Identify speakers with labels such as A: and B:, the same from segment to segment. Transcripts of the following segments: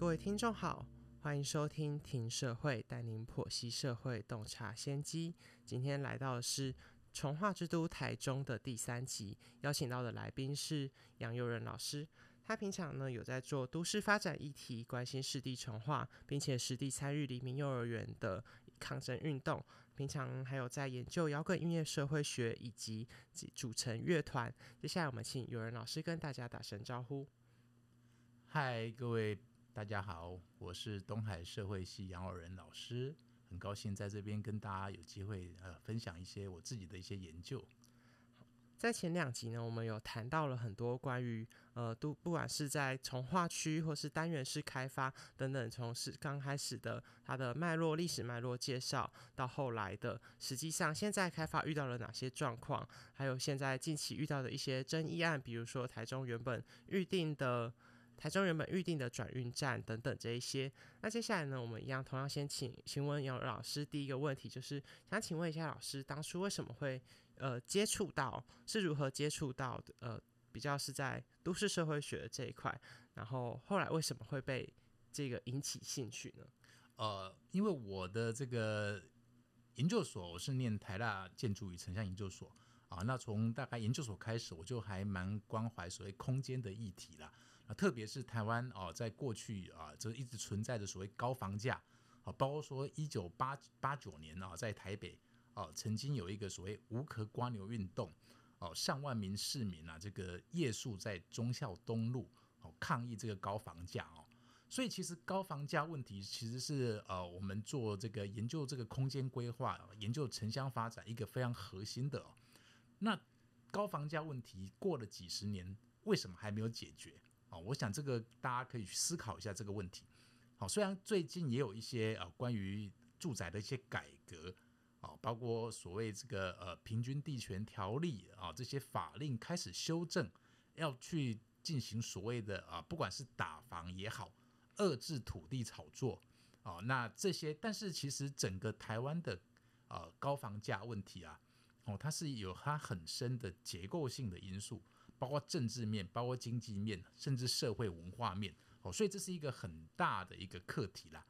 A: 各位听众好，欢迎收听《听社会》，带您剖析社会，洞察先机。今天来到的是从化之都台中的第三集，邀请到的来宾是杨佑仁老师。他平常呢有在做都市发展议题，关心市地重化，并且实地参与黎明幼儿园的抗争运动。平常还有在研究摇滚音乐、社会学以及组成乐团。接下来我们请有仁老师跟大家打声招呼。
B: 嗨，各位大家好，我是东海社会系杨友仁老师，很高兴在这边跟大家有机会呃分享一些我自己的一些研究。
A: 在前两集呢，我们有谈到了很多关于呃都不管是在从化区或是单元式开发等等，从是刚开始的它的脉络、历史脉络介绍，到后来的实际上现在开发遇到了哪些状况，还有现在近期遇到的一些争议案，比如说台中原本预定的。台中原本预定的转运站等等这一些，那接下来呢，我们一样同样先请请问杨老师第一个问题，就是想请问一下老师，当初为什么会呃接触到，是如何接触到的？呃，比较是在都市社会学的这一块，然后后来为什么会被这个引起兴趣呢？
B: 呃，因为我的这个研究所我是念台大建筑与城乡研究所啊，那从大概研究所开始，我就还蛮关怀所谓空间的议题啦。特别是台湾哦，在过去啊，这一直存在着所谓高房价啊，包括说一九八八九年啊，在台北啊，曾经有一个所谓无壳瓜牛运动哦，上万名市民啊，这个夜宿在忠孝东路哦，抗议这个高房价哦，所以其实高房价问题其实是呃，我们做这个研究这个空间规划、研究城乡发展一个非常核心的。那高房价问题过了几十年，为什么还没有解决？啊，我想这个大家可以去思考一下这个问题。好，虽然最近也有一些呃关于住宅的一些改革，啊，包括所谓这个呃平均地权条例啊这些法令开始修正，要去进行所谓的啊不管是打房也好，遏制土地炒作啊，那这些，但是其实整个台湾的呃高房价问题啊，哦，它是有它很深的结构性的因素。包括政治面，包括经济面，甚至社会文化面，哦，所以这是一个很大的一个课题啦。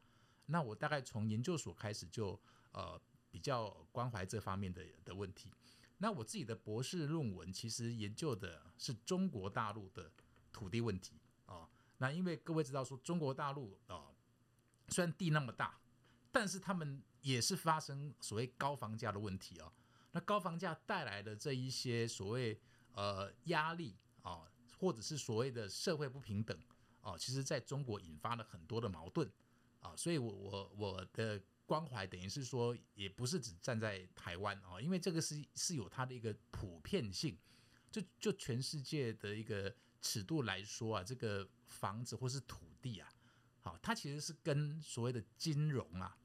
B: 那我大概从研究所开始就呃比较关怀这方面的的问题。那我自己的博士论文其实研究的是中国大陆的土地问题啊。那因为各位知道说中国大陆啊，虽然地那么大，但是他们也是发生所谓高房价的问题啊。那高房价带来的这一些所谓呃，压力啊，或者是所谓的社会不平等啊，其实在中国引发了很多的矛盾啊，所以，我我我的关怀等于是说，也不是只站在台湾啊，因为这个是是有它的一个普遍性，就就全世界的一个尺度来说啊，这个房子或是土地啊，好，它其实是跟所谓的金融啊，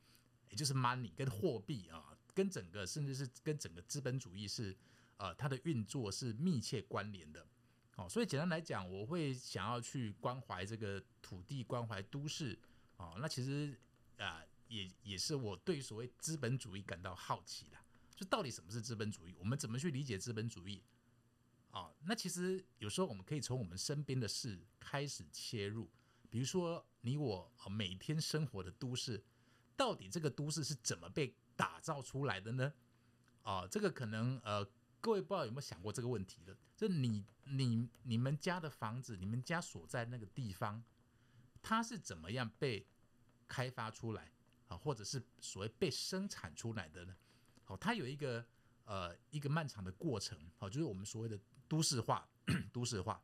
B: 也就是 money 跟货币啊，跟整个甚至是跟整个资本主义是。呃，它的运作是密切关联的，哦，所以简单来讲，我会想要去关怀这个土地，关怀都市，哦，那其实啊，也也是我对所谓资本主义感到好奇的，就到底什么是资本主义？我们怎么去理解资本主义？哦，那其实有时候我们可以从我们身边的事开始切入，比如说你我每天生活的都市，到底这个都市是怎么被打造出来的呢？啊，这个可能呃。各位不知道有没有想过这个问题的？就你、你、你们家的房子，你们家所在那个地方，它是怎么样被开发出来啊？或者是所谓被生产出来的呢？好，它有一个呃一个漫长的过程，好，就是我们所谓的都市化，都市化。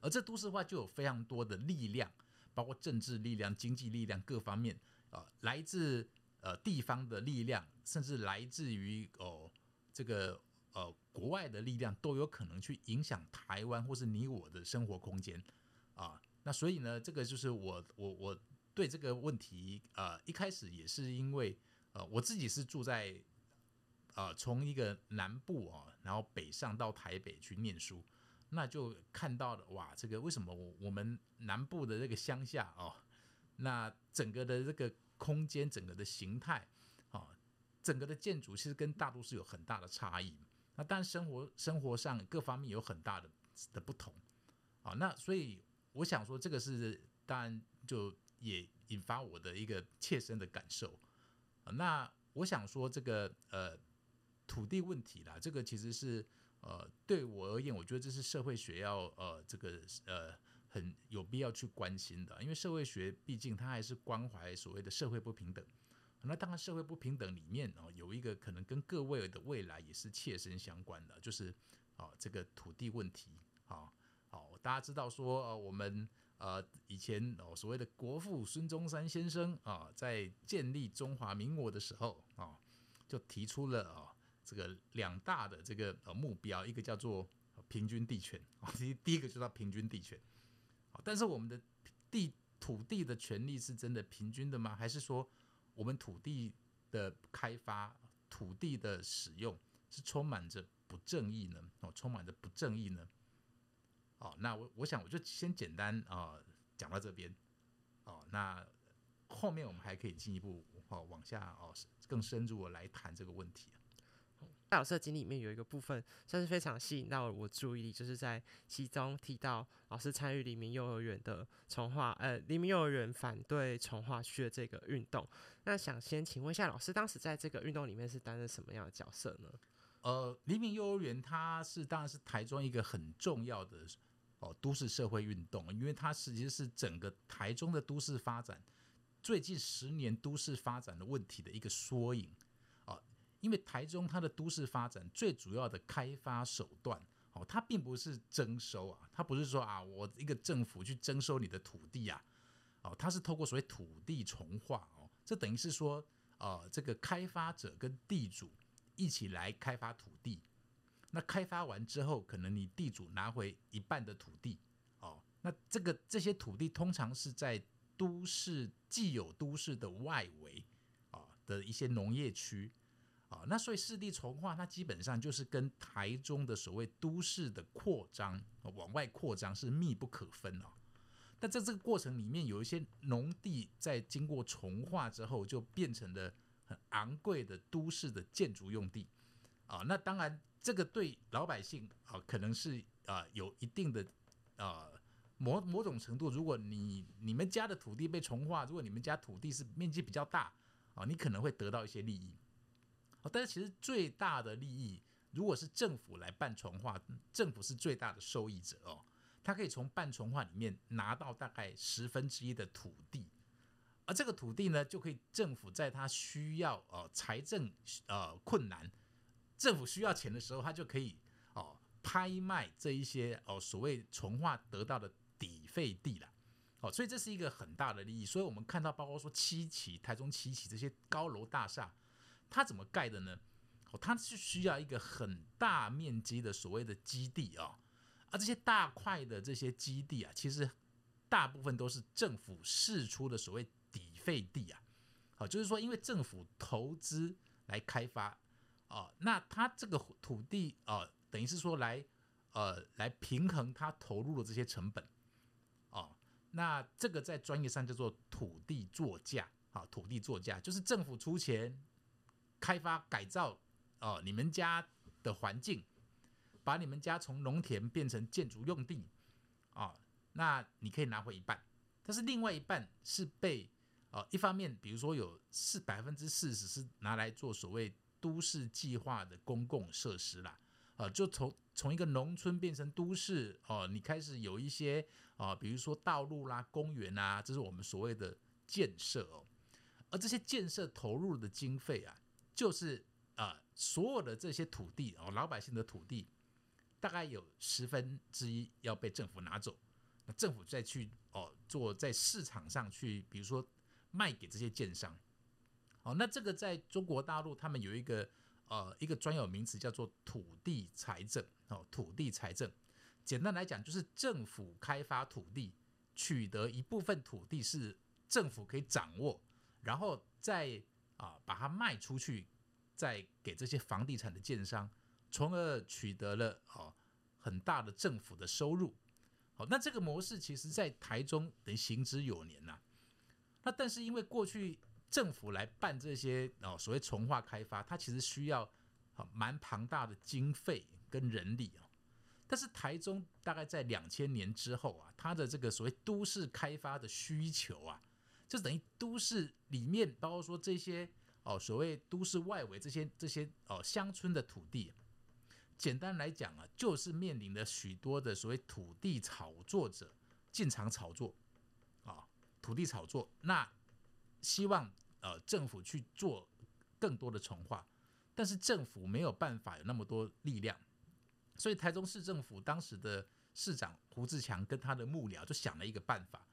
B: 而这都市化就有非常多的力量，包括政治力量、经济力量各方面啊，来自呃地方的力量，甚至来自于哦这个。呃，国外的力量都有可能去影响台湾或是你我的生活空间啊。那所以呢，这个就是我我我对这个问题呃一开始也是因为呃我自己是住在呃从一个南部啊，然后北上到台北去念书，那就看到了哇，这个为什么我我们南部的这个乡下哦，那整个的这个空间，整个的形态啊，整个的建筑其实跟大都市有很大的差异。那但生活生活上各方面有很大的的不同啊，那所以我想说，这个是当然就也引发我的一个切身的感受。那我想说，这个呃土地问题啦，这个其实是呃对我而言，我觉得这是社会学要呃这个呃很有必要去关心的，因为社会学毕竟它还是关怀所谓的社会不平等。那当然，社会不平等里面哦，有一个可能跟各位的未来也是切身相关的，就是啊这个土地问题。好，好，大家知道说呃我们呃以前哦所谓的国父孙中山先生啊，在建立中华民国的时候啊，就提出了啊这个两大的这个呃目标，一个叫做平均地权啊，第第一个就叫平均地权。好，但是我们的地土地的权利是真的平均的吗？还是说？我们土地的开发、土地的使用是充满着不正义呢？哦，充满着不正义呢？哦，那我我想我就先简单啊讲到这边。哦，那后面我们还可以进一步哦往下哦更深入的来谈这个问题。
A: 在老师的经里面有一个部分算是非常吸引到我注意力，就是在其中提到老师参与黎明幼儿园的重化，呃，黎明幼儿园反对重化区的这个运动。那想先请问一下老师，当时在这个运动里面是担任什么样的角色呢？
B: 呃，黎明幼儿园它是当然是台中一个很重要的哦都市社会运动，因为它实际是整个台中的都市发展最近十年都市发展的问题的一个缩影。因为台中它的都市发展最主要的开发手段，哦，它并不是征收啊，它不是说啊，我一个政府去征收你的土地啊，哦，它是透过所谓土地重划哦，这等于是说，呃，这个开发者跟地主一起来开发土地，那开发完之后，可能你地主拿回一半的土地，哦，那这个这些土地通常是在都市既有都市的外围啊的一些农业区。啊，那所以市地重划，它基本上就是跟台中的所谓都市的扩张往外扩张是密不可分哦。但在这个过程里面，有一些农地在经过重划之后，就变成了很昂贵的都市的建筑用地啊。那当然，这个对老百姓啊，可能是啊有一定的啊某某种程度。如果你你们家的土地被重划，如果你们家土地是面积比较大啊，你可能会得到一些利益。但是其实最大的利益，如果是政府来办重化，政府是最大的受益者哦。他可以从办重化里面拿到大概十分之一的土地，而这个土地呢，就可以政府在他需要呃财政呃困难，政府需要钱的时候，他就可以哦拍卖这一些哦所谓重化得到的底费地了。哦，所以这是一个很大的利益。所以我们看到，包括说七期、台中七期这些高楼大厦。它怎么盖的呢？哦，它是需要一个很大面积的所谓的基地啊，而这些大块的这些基地啊，其实大部分都是政府释出的所谓底费地啊，好，就是说因为政府投资来开发啊，那它这个土地啊，等于是说来呃来平衡它投入的这些成本哦，那这个在专业上叫做土地作价啊，土地作价就是政府出钱。开发改造哦，你们家的环境，把你们家从农田变成建筑用地啊，那你可以拿回一半，但是另外一半是被呃一方面，比如说有四百分之四十是拿来做所谓都市计划的公共设施啦，啊，就从从一个农村变成都市哦，你开始有一些啊，比如说道路啦、公园啊，这是我们所谓的建设哦，而这些建设投入的经费啊。就是啊，所有的这些土地哦，老百姓的土地，大概有十分之一要被政府拿走，那政府再去哦做在市场上去，比如说卖给这些建商，哦，那这个在中国大陆他们有一个呃一个专有名词叫做土地财政哦，土地财政，简单来讲就是政府开发土地，取得一部分土地是政府可以掌握，然后再。啊，把它卖出去，再给这些房地产的建商，从而取得了哦很大的政府的收入。好，那这个模式其实在台中得行之有年呐。那但是因为过去政府来办这些哦所谓从化开发，它其实需要蛮庞大的经费跟人力哦。但是台中大概在两千年之后啊，它的这个所谓都市开发的需求啊，就等于都市里面，包括说这些哦，所谓都市外围这些这些哦乡村的土地，简单来讲啊，就是面临着许多的所谓土地炒作者进场炒作啊，土地炒作，那希望呃政府去做更多的重化，但是政府没有办法有那么多力量，所以台中市政府当时的市长胡志强跟他的幕僚就想了一个办法，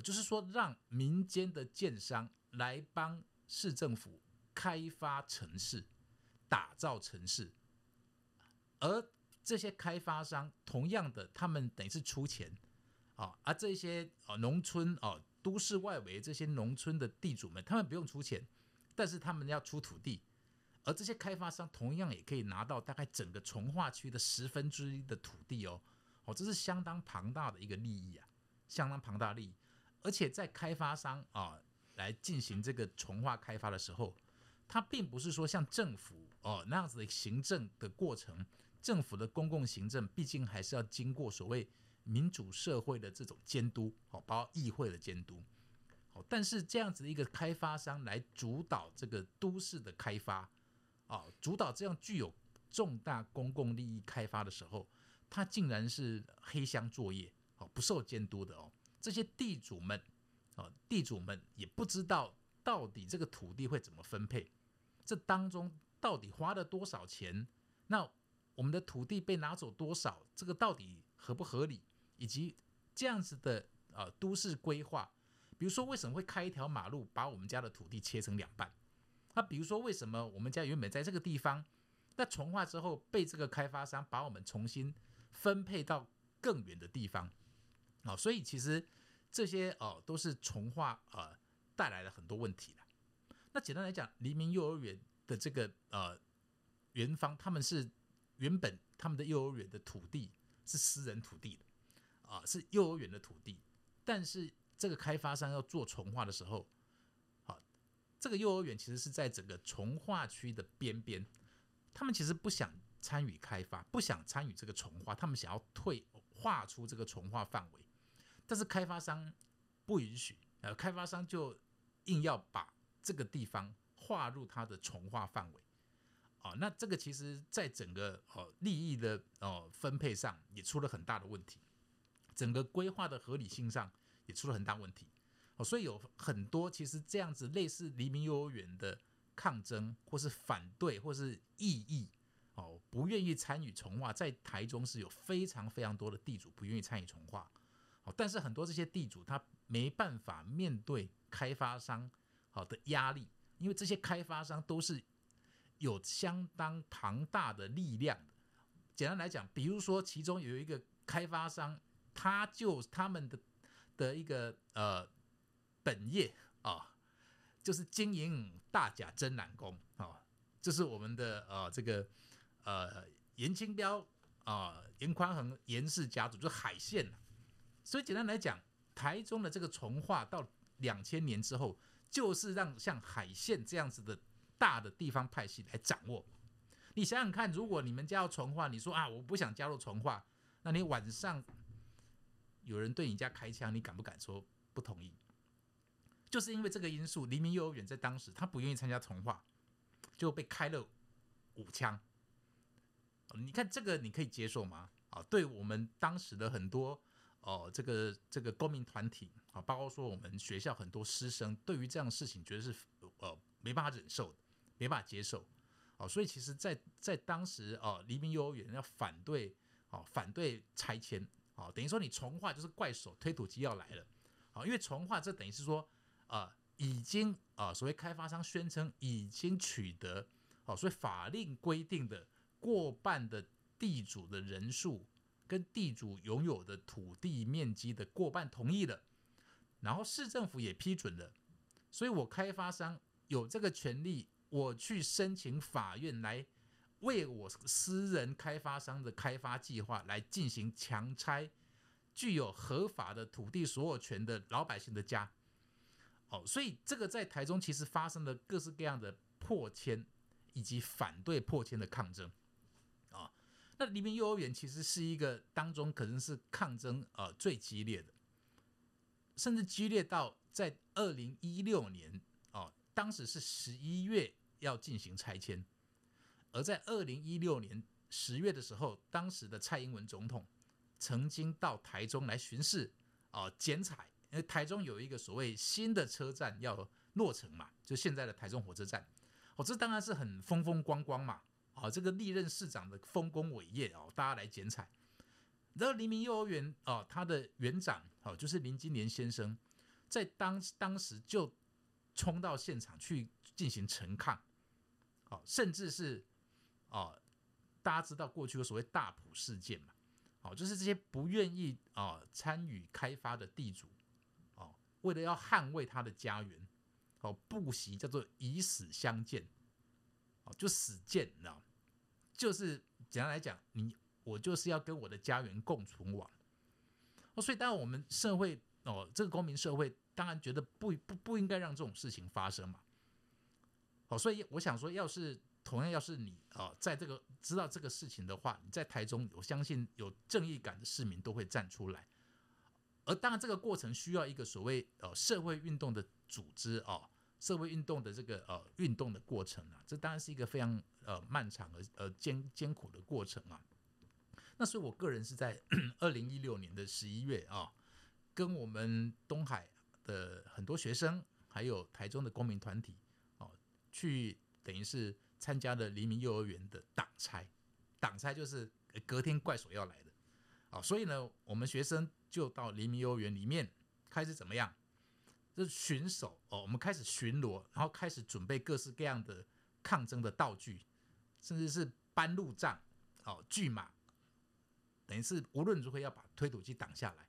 B: 就是说让民间的建商来帮市政府开发城市、打造城市，而这些开发商同样的，他们等于是出钱啊，而这些啊农村啊都市外围这些农村的地主们，他们不用出钱，但是他们要出土地，而这些开发商同样也可以拿到大概整个从化区的十分之一的土地哦，哦，这是相当庞大的一个利益啊，相当庞大利益，而且在开发商啊来进行这个从化开发的时候，它并不是说像政府哦那样子的行政的过程。政府的公共行政毕竟还是要经过所谓民主社会的这种监督，哦，包括议会的监督，好，但是这样子的一个开发商来主导这个都市的开发，啊，主导这样具有重大公共利益开发的时候，他竟然是黑箱作业，哦，不受监督的哦，这些地主们，啊，地主们也不知道到底这个土地会怎么分配，这当中到底花了多少钱，那。我们的土地被拿走多少？这个到底合不合理？以及这样子的呃都市规划，比如说为什么会开一条马路把我们家的土地切成两半？那比如说为什么我们家原本在这个地方，那重化之后被这个开发商把我们重新分配到更远的地方？啊，所以其实这些哦都是从化呃带来了很多问题的。那简单来讲，黎明幼儿园的这个呃园方他们是。原本他们的幼儿园的土地是私人土地的，啊，是幼儿园的土地。但是这个开发商要做从化的时候，好，这个幼儿园其实是在整个从化区的边边，他们其实不想参与开发，不想参与这个从化，他们想要退划出这个从化范围，但是开发商不允许，呃，开发商就硬要把这个地方划入它的重化范围。啊，那这个其实在整个哦利益的哦分配上也出了很大的问题，整个规划的合理性上也出了很大问题。哦，所以有很多其实这样子类似黎明幼儿园的抗争，或是反对，或是异议，哦，不愿意参与重化，在台中是有非常非常多的地主不愿意参与重化。但是很多这些地主他没办法面对开发商好的压力，因为这些开发商都是。有相当庞大的力量。简单来讲，比如说，其中有一个开发商，他就他们的的一个呃本业啊，就是经营大甲真染工啊，就是我们的呃这个呃严清标啊严宽恒严氏家族，就是海线所以简单来讲，台中的这个从化到两千年之后，就是让像海线这样子的。大的地方派系来掌握，你想想看，如果你们家要从化，你说啊，我不想加入从化，那你晚上有人对你家开枪，你敢不敢说不同意？就是因为这个因素，黎明幼儿园在当时他不愿意参加从化，就被开了五枪。你看这个你可以接受吗？啊，对我们当时的很多哦，这个这个公民团体啊，包括说我们学校很多师生，对于这样的事情，觉得是呃没办法忍受。没办法接受，哦，所以其实，在在当时，哦，黎明幼儿园要反对，哦，反对拆迁，哦，等于说你从化就是怪手推土机要来了，哦，因为从化这等于是说，啊，已经啊，所谓开发商宣称已经取得，哦，所以法令规定的过半的地主的人数跟地主拥有的土地面积的过半同意了，然后市政府也批准了，所以我开发商有这个权利。我去申请法院来为我私人开发商的开发计划来进行强拆具有合法的土地所有权的老百姓的家，哦，所以这个在台中其实发生了各式各样的破迁以及反对破迁的抗争，那黎明幼儿园其实是一个当中可能是抗争呃最激烈的，甚至激烈到在二零一六年哦，当时是十一月要进行拆迁，而在二零一六年十月的时候，当时的蔡英文总统曾经到台中来巡视哦剪彩，因为台中有一个所谓新的车站要落成嘛，就现在的台中火车站，哦，这当然是很风风光光嘛。啊，这个历任市长的丰功伟业哦，大家来剪彩。然后黎明幼儿园哦，他的园长哦，就是林金莲先生，在当当时就冲到现场去进行陈抗，哦，甚至是哦，大家知道过去有所谓大埔事件嘛，哦，就是这些不愿意啊参与开发的地主，哦，为了要捍卫他的家园，哦，不惜叫做以死相见，哦，就死谏，你知道吗。就是简单来讲，你我就是要跟我的家园共存亡哦，所以当然我们社会哦，这个公民社会当然觉得不不不应该让这种事情发生嘛。哦，所以我想说，要是同样要是你啊，在这个知道这个事情的话，你在台中，我相信有正义感的市民都会站出来。而当然，这个过程需要一个所谓呃社会运动的组织哦。社会运动的这个呃运动的过程啊，这当然是一个非常呃漫长而呃艰艰苦的过程啊。那所以我个人是在 二零一六年的十一月啊，跟我们东海的很多学生，还有台中的公民团体哦，去等于是参加了黎明幼儿园的党差。党差就是隔天怪所要来的啊，所以呢，我们学生就到黎明幼儿园里面开始怎么样？就是巡守哦，我们开始巡逻，然后开始准备各式各样的抗争的道具，甚至是搬路障哦，锯马，等于是无论如何要把推土机挡下来。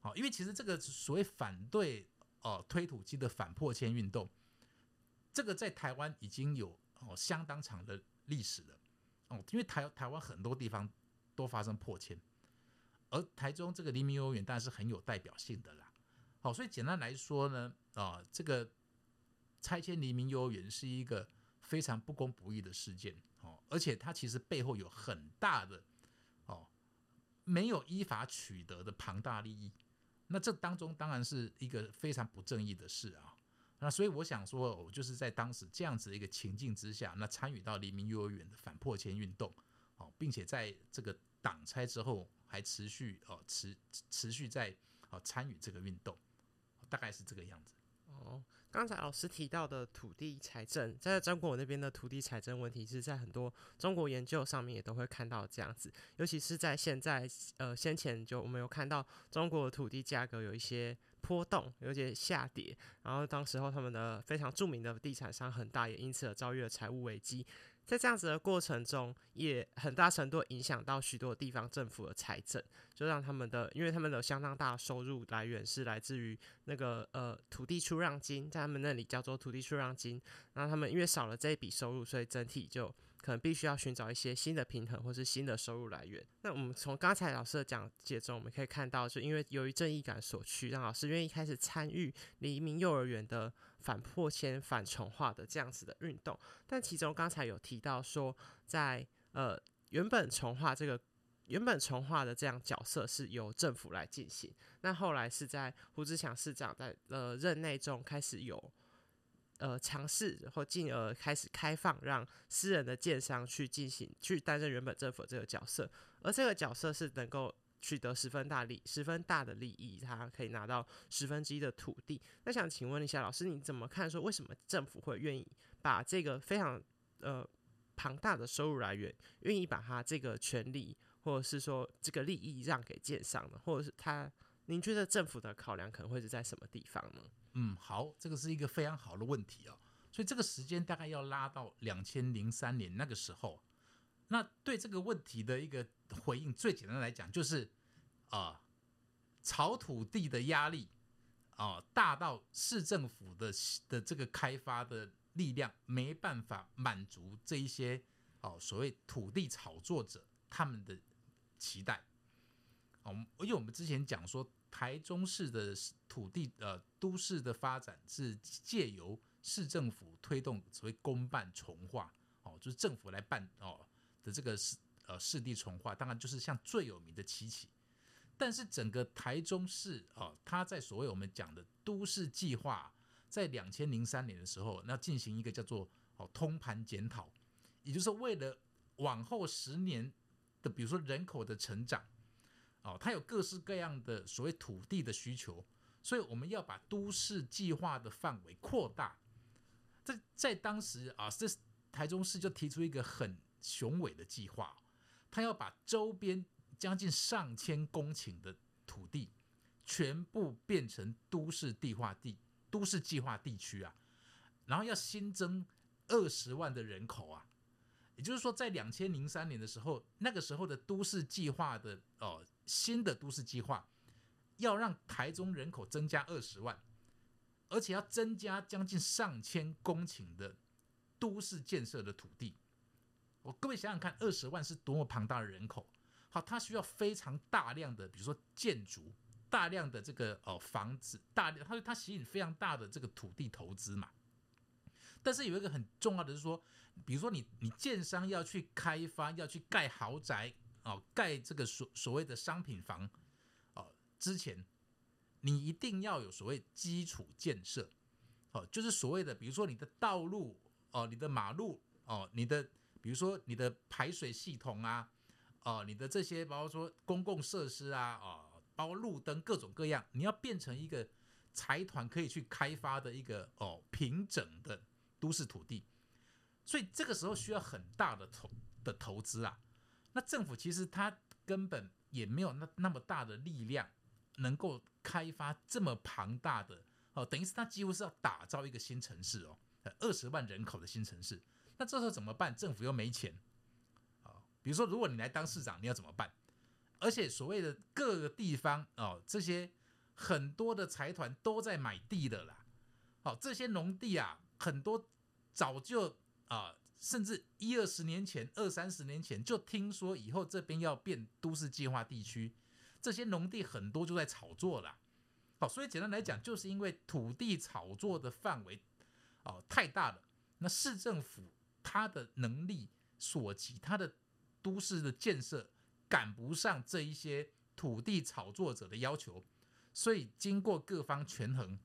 B: 好，因为其实这个所谓反对哦推土机的反破迁运动，这个在台湾已经有哦相当长的历史了哦，因为台台湾很多地方都发生破迁，而台中这个黎明幼儿园当然是很有代表性的啦。好，所以简单来说呢，啊，这个拆迁黎明幼儿园是一个非常不公不义的事件，哦，而且它其实背后有很大的哦没有依法取得的庞大利益，那这当中当然是一个非常不正义的事啊。那所以我想说，我就是在当时这样子的一个情境之下，那参与到黎明幼儿园的反破迁运动，哦，并且在这个党拆之后还持续哦持持续在哦参与这个运动。大概是这个样子。
A: 哦，刚才老师提到的土地财政，在中国那边的土地财政问题，是在很多中国研究上面也都会看到这样子。尤其是在现在，呃，先前就我们有看到中国的土地价格有一些波动，有些下跌，然后当时候他们的非常著名的地产商恒大也因此而遭遇了财务危机。在这样子的过程中，也很大程度影响到许多地方政府的财政，就让他们的，因为他们的相当大的收入来源是来自于那个呃土地出让金，在他们那里叫做土地出让金，那他们因为少了这一笔收入，所以整体就。可能必须要寻找一些新的平衡，或是新的收入来源。那我们从刚才老师的讲解中，我们可以看到，就因为由于正义感所趋，让老师愿意开始参与黎明幼儿园的反破迁、反重化的这样子的运动。但其中刚才有提到说，在呃原本重化这个原本重化的这样角色是由政府来进行，那后来是在胡志强市长在呃任内中开始有。呃，尝试或进而开始开放，让私人的建商去进行去担任原本政府这个角色，而这个角色是能够取得十分大利、十分大的利益，他可以拿到十分之一的土地。那想请问一下老师，你怎么看？说为什么政府会愿意把这个非常呃庞大的收入来源，愿意把他这个权利或者是说这个利益让给建商呢？或者是他，您觉得政府的考量可能会是在什么地方呢？
B: 嗯，好，这个是一个非常好的问题哦。所以这个时间大概要拉到两千零三年那个时候。那对这个问题的一个回应，最简单来讲就是啊，炒土地的压力啊大到市政府的的这个开发的力量没办法满足这一些哦所谓土地炒作者他们的期待。哦，因为我们之前讲说。台中市的土地呃都市的发展是借由市政府推动所谓公办重化哦，就是政府来办哦的这个是呃市地重划，当然就是像最有名的七期。但是整个台中市哦，它在所谓我们讲的都市计划，在两千零三年的时候，那进行一个叫做哦通盘检讨，也就是为了往后十年的，比如说人口的成长，哦，它有各式各样的所谓土地的需求，所以我们要把都市计划的范围扩大。在在当时啊，这台中市就提出一个很雄伟的计划，他要把周边。将近上千公顷的土地，全部变成都市地化地、都市计划地区啊，然后要新增二十万的人口啊，也就是说，在两千零三年的时候，那个时候的都市计划的哦，新的都市计划要让台中人口增加二十万，而且要增加将近上千公顷的都市建设的土地。我各位想想看，二十万是多么庞大的人口。好，它需要非常大量的，比如说建筑，大量的这个呃房子，大量，它它吸引非常大的这个土地投资嘛。但是有一个很重要的是说，比如说你你建商要去开发，要去盖豪宅哦，盖这个所所谓的商品房哦，之前你一定要有所谓基础建设哦，就是所谓的比如说你的道路哦，你的马路哦，你的比如说你的排水系统啊。哦，你的这些包括说公共设施啊，哦，包括路灯各种各样，你要变成一个财团可以去开发的一个哦平整的都市土地，所以这个时候需要很大的投的投资啊。那政府其实它根本也没有那那么大的力量能够开发这么庞大的哦，等于是它几乎是要打造一个新城市哦，二十万人口的新城市。那这时候怎么办？政府又没钱。比如说，如果你来当市长，你要怎么办？而且所谓的各个地方哦，这些很多的财团都在买地的啦。好，这些农地啊，很多早就啊，甚至一二十年前、二三十年前就听说以后这边要变都市计划地区，这些农地很多就在炒作了。好，所以简单来讲，就是因为土地炒作的范围哦太大了，那市政府他的能力所及，他的都市的建设赶不上这一些土地炒作者的要求，所以经过各方权衡，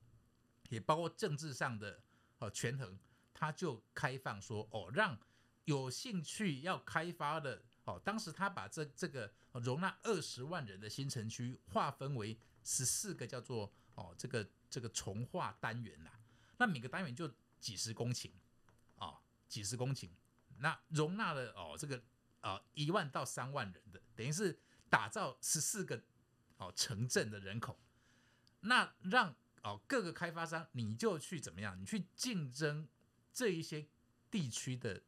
B: 也包括政治上的呃权衡，他就开放说哦，让有兴趣要开发的哦，当时他把这这个容纳二十万人的新城区划分为十四个叫做哦这个这个从化单元呐，那每个单元就几十公顷，几十公顷，那容纳了哦这个。呃，一万到三万人的，等于是打造十四个哦城镇的人口，那让哦各个开发商你就去怎么样？你去竞争这一些地区的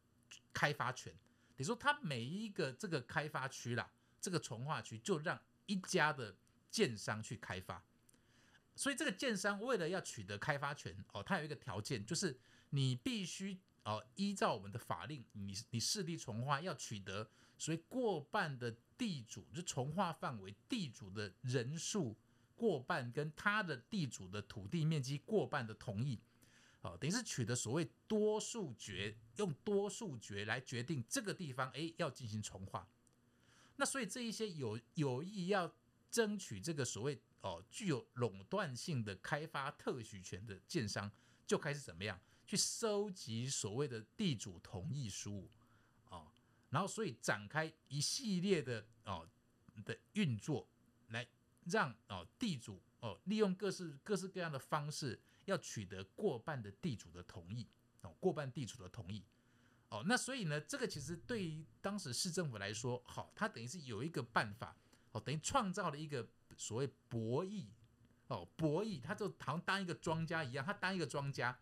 B: 开发权。你说他每一个这个开发区啦，这个从化区就让一家的建商去开发，所以这个建商为了要取得开发权哦，他有一个条件，就是你必须。哦，依照我们的法令，你你市地重划要取得，所以过半的地主就重划范围地主的人数过半，跟他的地主的土地面积过半的同意，哦，等于是取得所谓多数决，用多数决来决定这个地方，哎，要进行重划。那所以这一些有有意要争取这个所谓哦具有垄断性的开发特许权的建商，就开始怎么样？去收集所谓的地主同意书，哦，然后所以展开一系列的哦的运作，来让哦地主哦利用各式各式各样的方式，要取得过半的地主的同意，哦过半地主的同意，哦那所以呢，这个其实对于当时市政府来说，好，他等于是有一个办法，哦等于创造了一个所谓博弈，哦博弈，他就好像当一个庄家一样，他当一个庄家。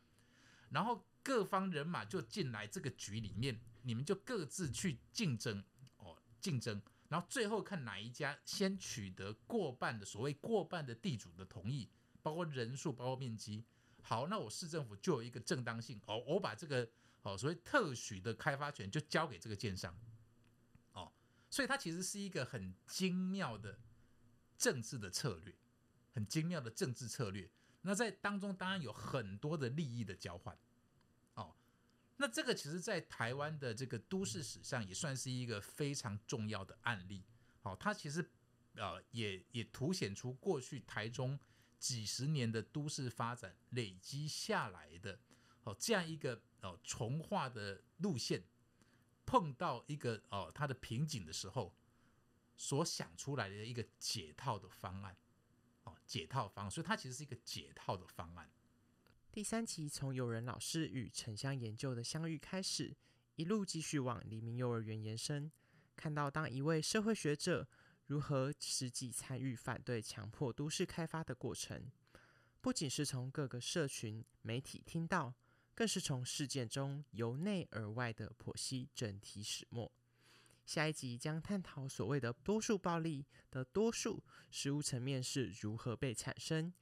B: 然后各方人马就进来这个局里面，你们就各自去竞争哦，竞争，然后最后看哪一家先取得过半的所谓过半的地主的同意，包括人数，包括面积。好，那我市政府就有一个正当性哦，我把这个哦所谓特许的开发权就交给这个建商哦，所以它其实是一个很精妙的政治的策略，很精妙的政治策略。那在当中当然有很多的利益的交换，哦，那这个其实，在台湾的这个都市史上，也算是一个非常重要的案例。好，它其实呃，也也凸显出过去台中几十年的都市发展累积下来的哦，这样一个哦重化的路线，碰到一个哦它的瓶颈的时候，所想出来的一个解套的方案。解套方，所以它其实是一个解套的方案。
A: 第三集从有人老师与城乡研究的相遇开始，一路继续往黎明幼儿园延伸，看到当一位社会学者如何实际参与反对强迫都市开发的过程，不仅是从各个社群媒体听到，更是从事件中由内而外的剖析整体始末。下一集将探讨所谓的多数暴力的多数实物层面是如何被产生。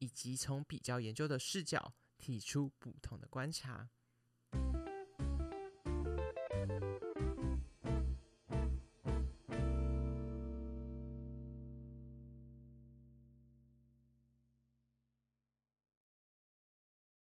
A: 以及从比较研究的视角提出不同的观察。